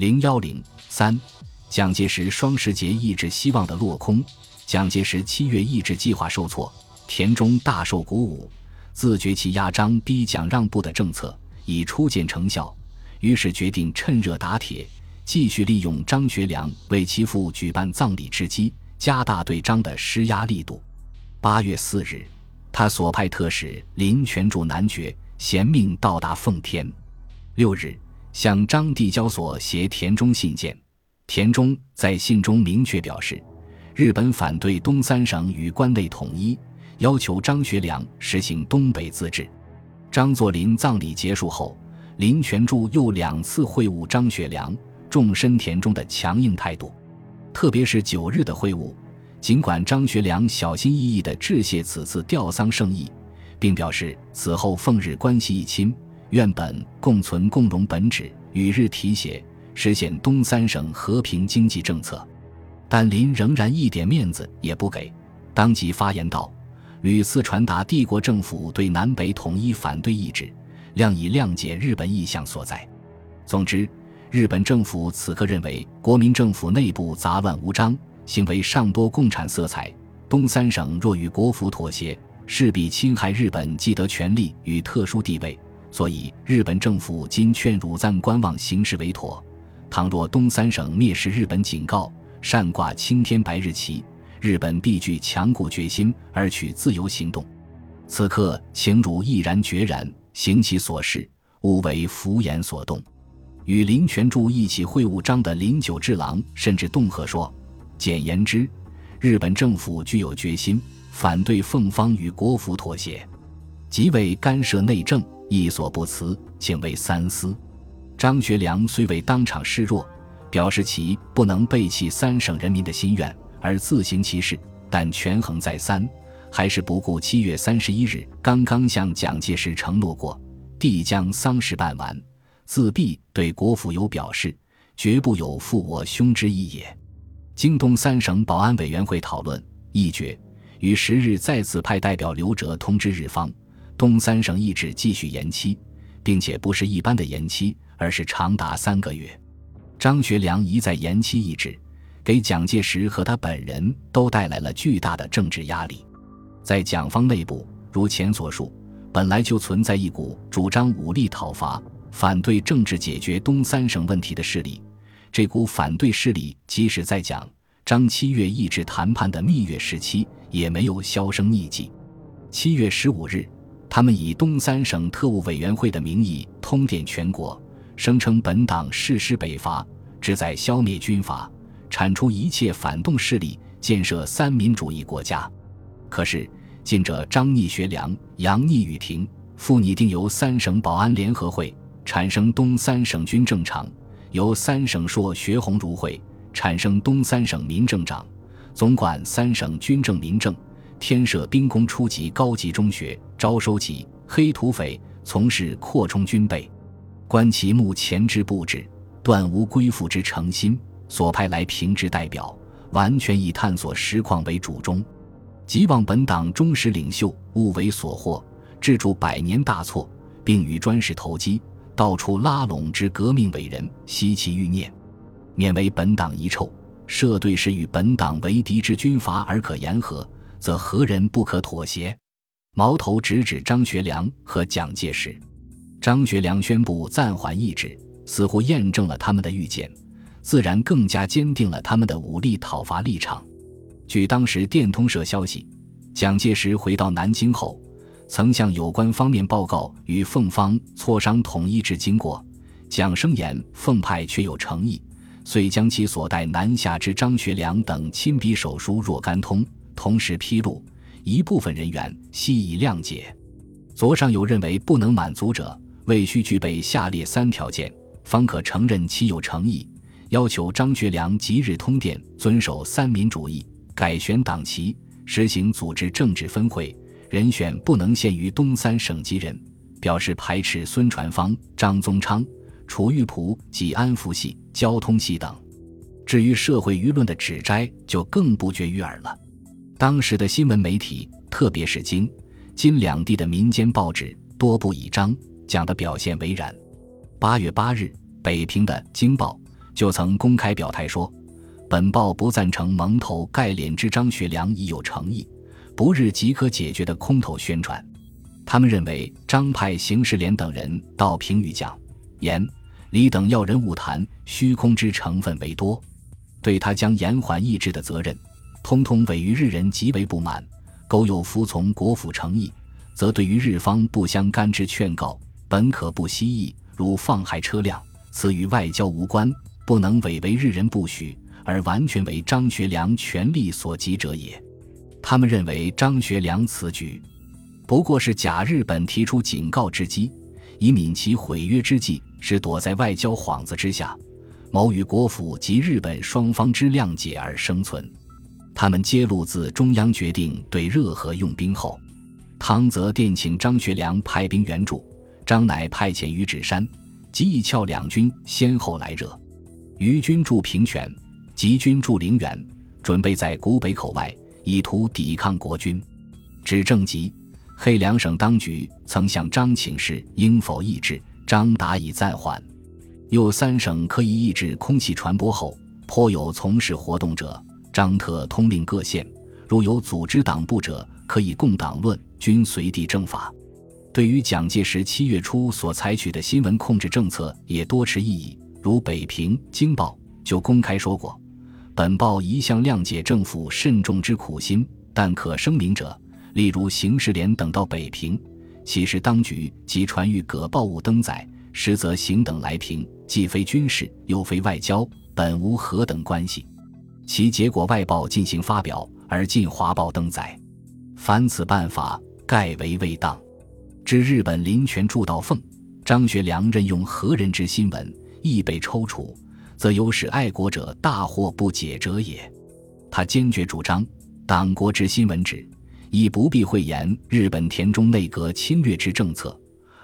零幺零三，蒋介石双十节意志希望的落空。蒋介石七月意志计划受挫，田中大受鼓舞，自觉其压张逼蒋让步的政策已初见成效，于是决定趁热打铁，继续利用张学良为其父举办葬礼之机，加大对张的施压力度。八月四日，他所派特使林权驻男爵，衔命到达奉天。六日，向张递交所携田中信件，田中在信中明确表示。日本反对东三省与关内统一，要求张学良实行东北自治。张作霖葬礼结束后，林权柱又两次会晤张学良，重申田中的强硬态度。特别是九日的会晤，尽管张学良小心翼翼地致谢此次吊丧盛意，并表示此后奉日关系一亲，愿本共存共荣本旨，与日提携，实现东三省和平经济政策。但林仍然一点面子也不给，当即发言道：“屡次传达帝国政府对南北统一反对意志，谅以谅解日本意向所在。总之，日本政府此刻认为国民政府内部杂乱无章，行为尚多共产色彩。东三省若与国府妥协，势必侵害日本既得权利与特殊地位，所以日本政府今劝汝暂观望形势为妥。倘若东三省蔑视日本警告，善挂青天白日旗，日本必具强固决心而取自由行动。此刻，请汝毅然决然行其所事，勿为浮言所动。与林权柱一起会晤张的林九治郎甚至恫吓说：“简言之，日本政府具有决心，反对奉方与国府妥协，即为干涉内政，亦所不辞，请为三思。”张学良虽未当场示弱。表示其不能背弃三省人民的心愿而自行其事，但权衡再三，还是不顾七月三十一日刚刚向蒋介石承诺过，必将丧事办完，自必对国府有表示，绝不有负我兄之意也。京东三省保安委员会讨论议决，于十日再次派代表刘哲通知日方，东三省意志继续延期，并且不是一般的延期，而是长达三个月。张学良一再延期意志，给蒋介石和他本人都带来了巨大的政治压力。在蒋方内部，如前所述，本来就存在一股主张武力讨伐、反对政治解决东三省问题的势力。这股反对势力，即使在蒋张七月意志谈判的蜜月时期，也没有销声匿迹。七月十五日，他们以东三省特务委员会的名义通电全国。声称本党誓师北伐，旨在消灭军阀，铲除一切反动势力，建设三民主义国家。可是，近者张逆学良，杨逆雨婷，复拟定由三省保安联合会产生东三省军政长，由三省硕学鸿儒会产生东三省民政长，总管三省军政民政，天设兵工初级高级中学，招收起黑土匪，从事扩充军备。观其目前之布置，断无归附之诚心。所派来平之代表，完全以探索实况为主中，即望本党忠实领袖勿为所惑，制住百年大错，并与专事投机，到处拉拢之革命伟人，悉其欲念，免为本党遗臭。设对是与本党为敌之军阀而可言和，则何人不可妥协？矛头直指张学良和蒋介石。张学良宣布暂缓意志，似乎验证了他们的预见，自然更加坚定了他们的武力讨伐立场。据当时电通社消息，蒋介石回到南京后，曾向有关方面报告与奉方磋商统一之经过。蒋声言奉派确有诚意，遂将其所带南下之张学良等亲笔手书若干通，同时披露，一部分人员悉以谅解。左上有认为不能满足者。未需具备下列三条件，方可承认其有诚意。要求张学良即日通电，遵守三民主义，改选党旗，实行组织政治分会，人选不能限于东三省级人。表示排斥孙传芳、张宗昌、楚玉璞及安福系、交通系等。至于社会舆论的指摘，就更不绝于耳了。当时的新闻媒体，特别是京、津两地的民间报纸，多不以张。讲的表现为然。八月八日，北平的《京报》就曾公开表态说：“本报不赞成蒙头盖脸之张学良已有诚意，不日即可解决的空头宣传。”他们认为张派邢世廉等人到评语讲言李等要人物谈虚空之成分为多，对他将延缓抑制的责任，通通委于日人极为不满。苟有服从国府诚意，则对于日方不相干之劝告，本可不惜意，如放害车辆，此与外交无关，不能违为日人不许，而完全为张学良权力所及者也。他们认为张学良此举。不过是假日本提出警告之机，以免其毁约之计是躲在外交幌子之下，谋与国府及日本双方之谅解而生存。他们揭露自中央决定对热河用兵后，汤泽电请张学良派兵援助，张乃派遣于芷山、吉义翘两军先后来热，于军驻平泉，吉军驻陵园，准备在古北口外以图抵抗国军。指正吉。黑两省当局曾向张请示应否抑制，张答以暂缓。又三省可以抑制空气传播后，颇有从事活动者，张特通令各县，如有组织党部者，可以共党论，均随地正法。对于蒋介石七月初所采取的新闻控制政策，也多持异议。如北平《京报》就公开说过：“本报一向谅解政府慎重之苦心，但可声明者。”例如邢世廉等到北平，其实当局即传谕葛报务登载，实则邢等来平，既非军事，又非外交，本无何等关系。其结果外报进行发表，而进华报登载，凡此办法，盖为未当。知日本林权助道奉张学良任用何人之新闻，亦被抽除，则有使爱国者大惑不解者也。他坚决主张党国之新闻旨。一不必讳言日本田中内阁侵略之政策，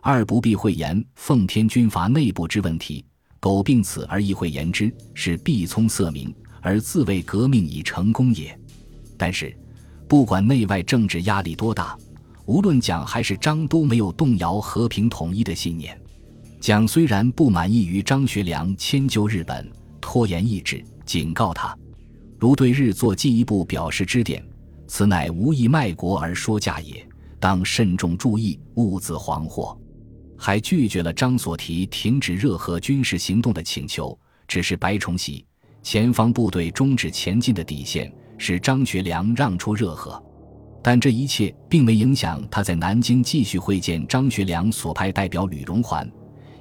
二不必讳言奉天军阀内部之问题。苟并此而亦讳言之，是必聪色明，而自谓革命已成功也。但是，不管内外政治压力多大，无论蒋还是张都没有动摇和平统一的信念。蒋虽然不满意于张学良迁就日本、拖延意志，警告他，如对日做进一步表示支点。此乃无意卖国而说价也，当慎重注意，勿自惶惑。还拒绝了张所提停止热河军事行动的请求，只是白崇禧前方部队终止前进的底线，是张学良让出热河。但这一切并没影响他在南京继续会见张学良所派代表吕荣桓，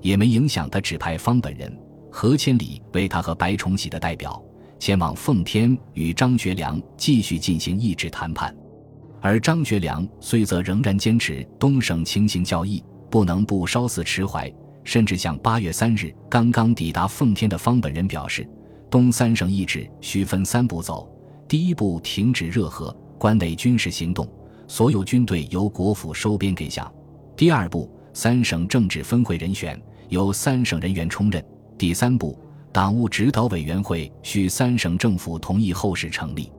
也没影响他指派方本人何千里为他和白崇禧的代表。前往奉天与张学良继续进行意志谈判，而张学良虽则仍然坚持东省情形较易，不能不稍似迟怀，甚至向八月三日刚刚抵达奉天的方本人表示，东三省意志需分三步走：第一步停止热河关内军事行动，所有军队由国府收编给饷；第二步，三省政治分会人选由三省人员充任；第三步。党务指导委员会需三省政府同意后事成立，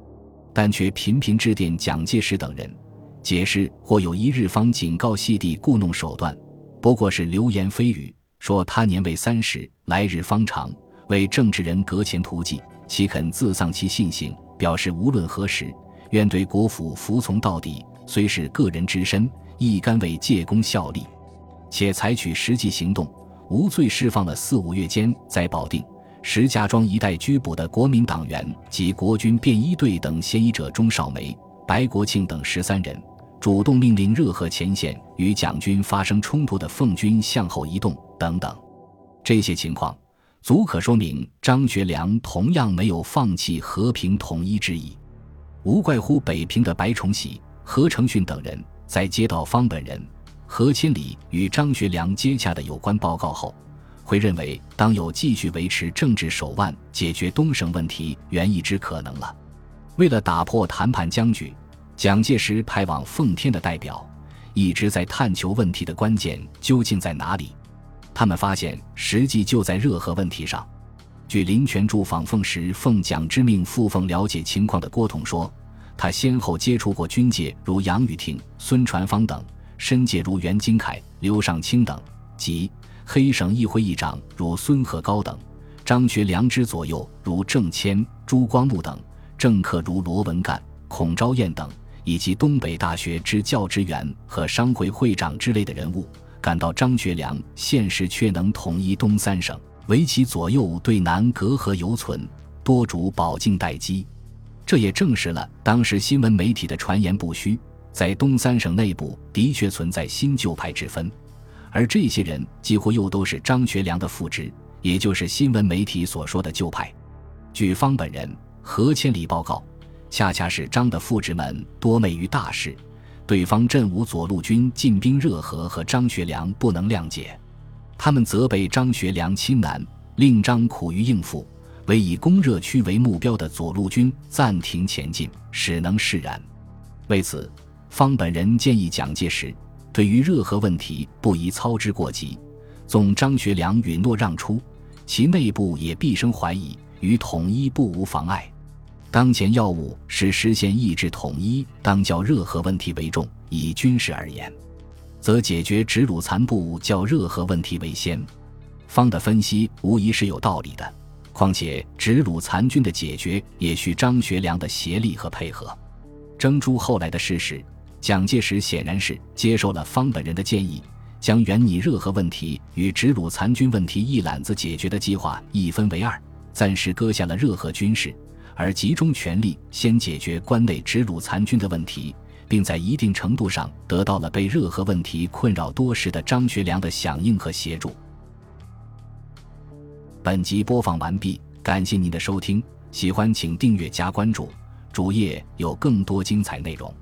但却频频致电蒋介石等人，解释或有一日方警告系地故弄手段，不过是流言蜚语。说他年未三十，来日方长，为政治人格前图计，岂肯自丧其信行？表示无论何时，愿对国府服从到底，虽是个人之身，亦甘为借功效力，且采取实际行动，无罪释放了四五月间在保定。石家庄一带拘捕的国民党员及国军便衣队等嫌疑者钟少梅、白国庆等十三人，主动命令热河前线与蒋军发生冲突的奉军向后移动等等，这些情况足可说明张学良同样没有放弃和平统一之意。无怪乎北平的白崇禧、何成训等人在接到方本人何千里与张学良接洽的有关报告后。会认为当有继续维持政治手腕解决东省问题原意之可能了。为了打破谈判僵局，蒋介石派往奉天的代表一直在探求问题的关键究竟在哪里。他们发现实际就在热河问题上。据林权柱访奉时奉蒋之命赴奉了解情况的郭统说，他先后接触过军界如杨宇霆、孙传芳等，深界如袁金凯、刘尚卿等，及。黑省议会议长如孙鹤高等，张学良之左右如郑谦、朱光木等，政客如罗文干、孔昭彦等，以及东北大学之教职员和商会会长之类的人物，感到张学良现时却能统一东三省，唯其左右对南隔阂犹存，多主保境待机。这也证实了当时新闻媒体的传言不虚，在东三省内部的确存在新旧派之分，而这些人几乎又都是张学良的副职。也就是新闻媒体所说的旧派，据方本人何千里报告，恰恰是张的副职们多昧于大事，对方镇武左路军进兵热河和张学良不能谅解，他们责备张学良亲南，令张苦于应付，为以攻热区为目标的左路军暂停前进，使能释然。为此，方本人建议蒋介石对于热河问题不宜操之过急，纵张学良允诺让出。其内部也毕生怀疑，与统一不无妨碍。当前要务是实现意志统一，当较热河问题为重。以军事而言，则解决直鲁残部较热河问题为先。方的分析无疑是有道理的。况且直鲁残军的解决也需张学良的协力和配合。征诸后来的事实，蒋介石显然是接受了方本人的建议。将原拟热河问题与直鲁残军问题一揽子解决的计划一分为二，暂时搁下了热河军事，而集中全力先解决关内直鲁残军的问题，并在一定程度上得到了被热河问题困扰多时的张学良的响应和协助。本集播放完毕，感谢您的收听，喜欢请订阅加关注，主页有更多精彩内容。